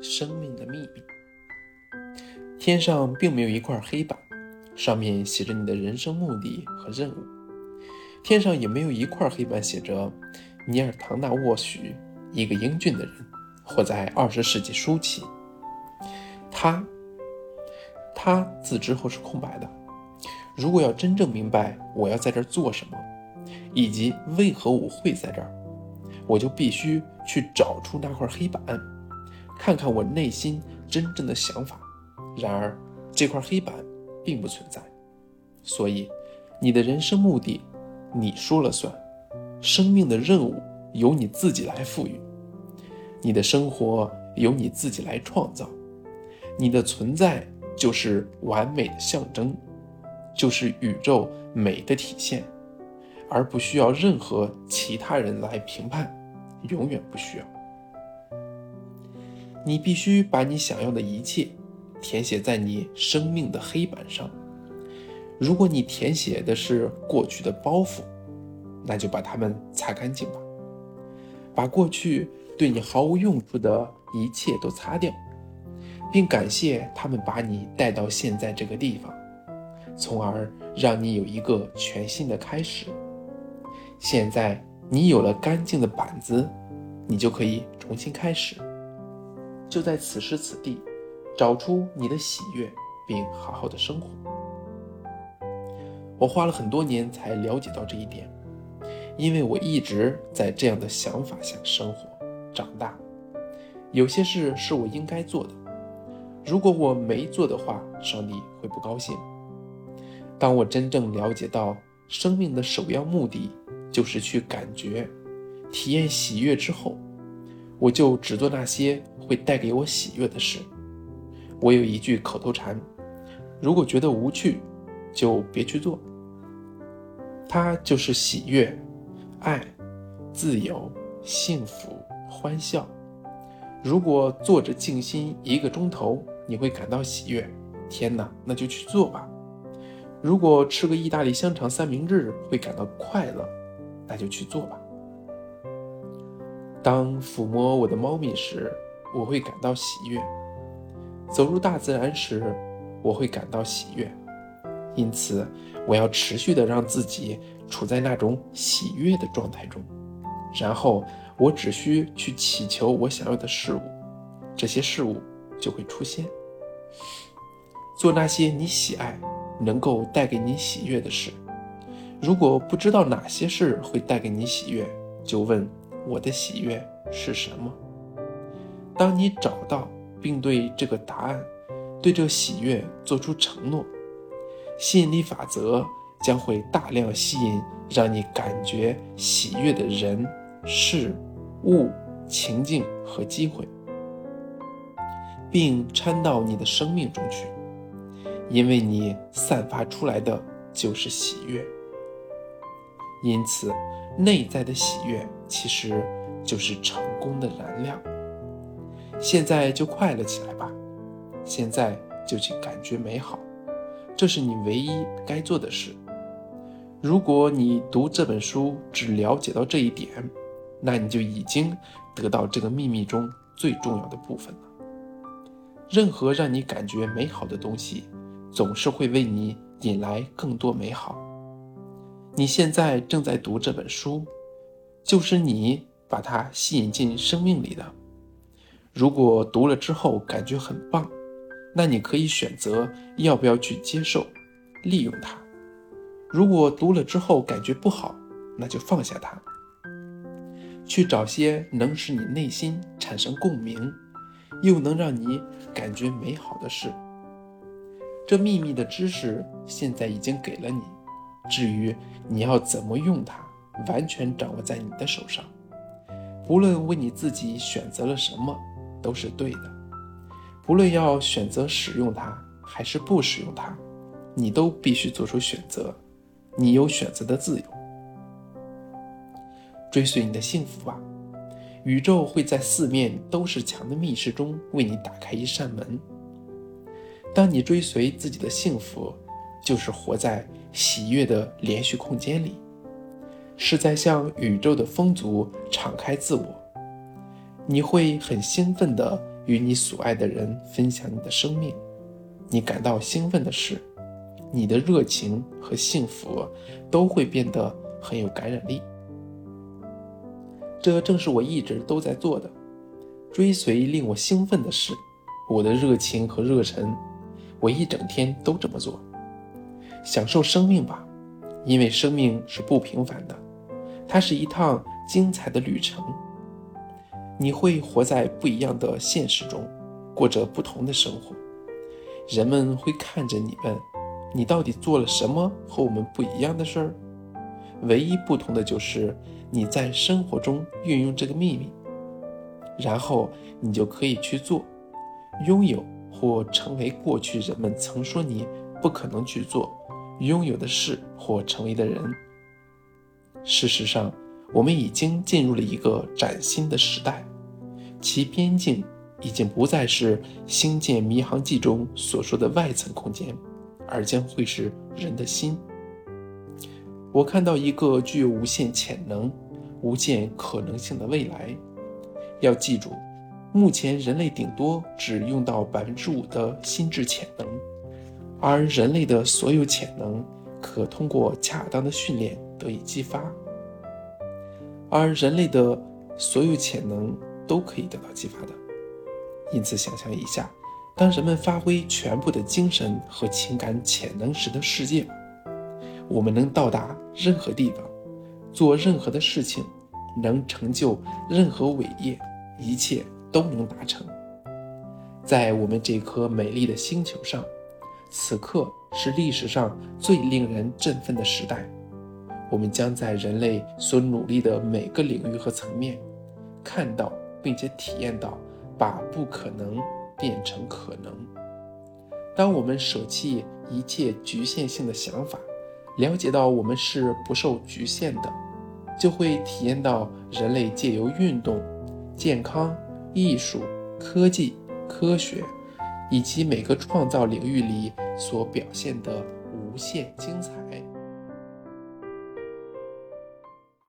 生命的秘密。天上并没有一块黑板，上面写着你的人生目的和任务。天上也没有一块黑板写着尼尔·唐纳沃许，一个英俊的人，活在二十世纪初期。他，他字之后是空白的。如果要真正明白我要在这儿做什么，以及为何我会在这儿，我就必须去找出那块黑板，看看我内心真正的想法。然而，这块黑板并不存在，所以你的人生目的你说了算，生命的任务由你自己来赋予，你的生活由你自己来创造，你的存在就是完美的象征，就是宇宙美的体现，而不需要任何其他人来评判，永远不需要。你必须把你想要的一切。填写在你生命的黑板上。如果你填写的是过去的包袱，那就把它们擦干净吧，把过去对你毫无用处的一切都擦掉，并感谢他们把你带到现在这个地方，从而让你有一个全新的开始。现在你有了干净的板子，你就可以重新开始。就在此时此地。找出你的喜悦，并好好的生活。我花了很多年才了解到这一点，因为我一直在这样的想法下生活、长大。有些事是我应该做的，如果我没做的话，上帝会不高兴。当我真正了解到生命的首要目的就是去感觉、体验喜悦之后，我就只做那些会带给我喜悦的事。我有一句口头禅：如果觉得无趣，就别去做。它就是喜悦、爱、自由、幸福、欢笑。如果坐着静心一个钟头，你会感到喜悦，天哪，那就去做吧。如果吃个意大利香肠三明治会感到快乐，那就去做吧。当抚摸我的猫咪时，我会感到喜悦。走入大自然时，我会感到喜悦，因此我要持续的让自己处在那种喜悦的状态中。然后我只需去祈求我想要的事物，这些事物就会出现。做那些你喜爱、能够带给你喜悦的事。如果不知道哪些事会带给你喜悦，就问我的喜悦是什么。当你找到。并对这个答案，对这喜悦做出承诺，吸引力法则将会大量吸引让你感觉喜悦的人、事、物、情境和机会，并掺到你的生命中去，因为你散发出来的就是喜悦。因此，内在的喜悦其实就是成功的燃料。现在就快乐起来吧，现在就去感觉美好，这是你唯一该做的事。如果你读这本书只了解到这一点，那你就已经得到这个秘密中最重要的部分了。任何让你感觉美好的东西，总是会为你引来更多美好。你现在正在读这本书，就是你把它吸引进生命里的。如果读了之后感觉很棒，那你可以选择要不要去接受、利用它；如果读了之后感觉不好，那就放下它，去找些能使你内心产生共鸣，又能让你感觉美好的事。这秘密的知识现在已经给了你，至于你要怎么用它，完全掌握在你的手上。不论为你自己选择了什么。都是对的，不论要选择使用它还是不使用它，你都必须做出选择。你有选择的自由，追随你的幸福吧。宇宙会在四面都是墙的密室中为你打开一扇门。当你追随自己的幸福，就是活在喜悦的连续空间里，是在向宇宙的风足敞开自我。你会很兴奋地与你所爱的人分享你的生命，你感到兴奋的事，你的热情和幸福都会变得很有感染力。这正是我一直都在做的，追随令我兴奋的事，我的热情和热忱，我一整天都这么做。享受生命吧，因为生命是不平凡的，它是一趟精彩的旅程。你会活在不一样的现实中，过着不同的生活。人们会看着你问：“你到底做了什么和我们不一样的事儿？”唯一不同的就是你在生活中运用这个秘密，然后你就可以去做，拥有或成为过去人们曾说你不可能去做、拥有的事或成为的人。事实上。我们已经进入了一个崭新的时代，其边境已经不再是《星舰迷航记》中所说的外层空间，而将会是人的心。我看到一个具有无限潜能、无限可能性的未来。要记住，目前人类顶多只用到百分之五的心智潜能，而人类的所有潜能可通过恰当的训练得以激发。而人类的所有潜能都可以得到激发的，因此，想象一下，当人们发挥全部的精神和情感潜能时的世界，我们能到达任何地方，做任何的事情，能成就任何伟业，一切都能达成。在我们这颗美丽的星球上，此刻是历史上最令人振奋的时代。我们将在人类所努力的每个领域和层面，看到并且体验到把不可能变成可能。当我们舍弃一切局限性的想法，了解到我们是不受局限的，就会体验到人类借由运动、健康、艺术、科技、科学以及每个创造领域里所表现的无限精彩。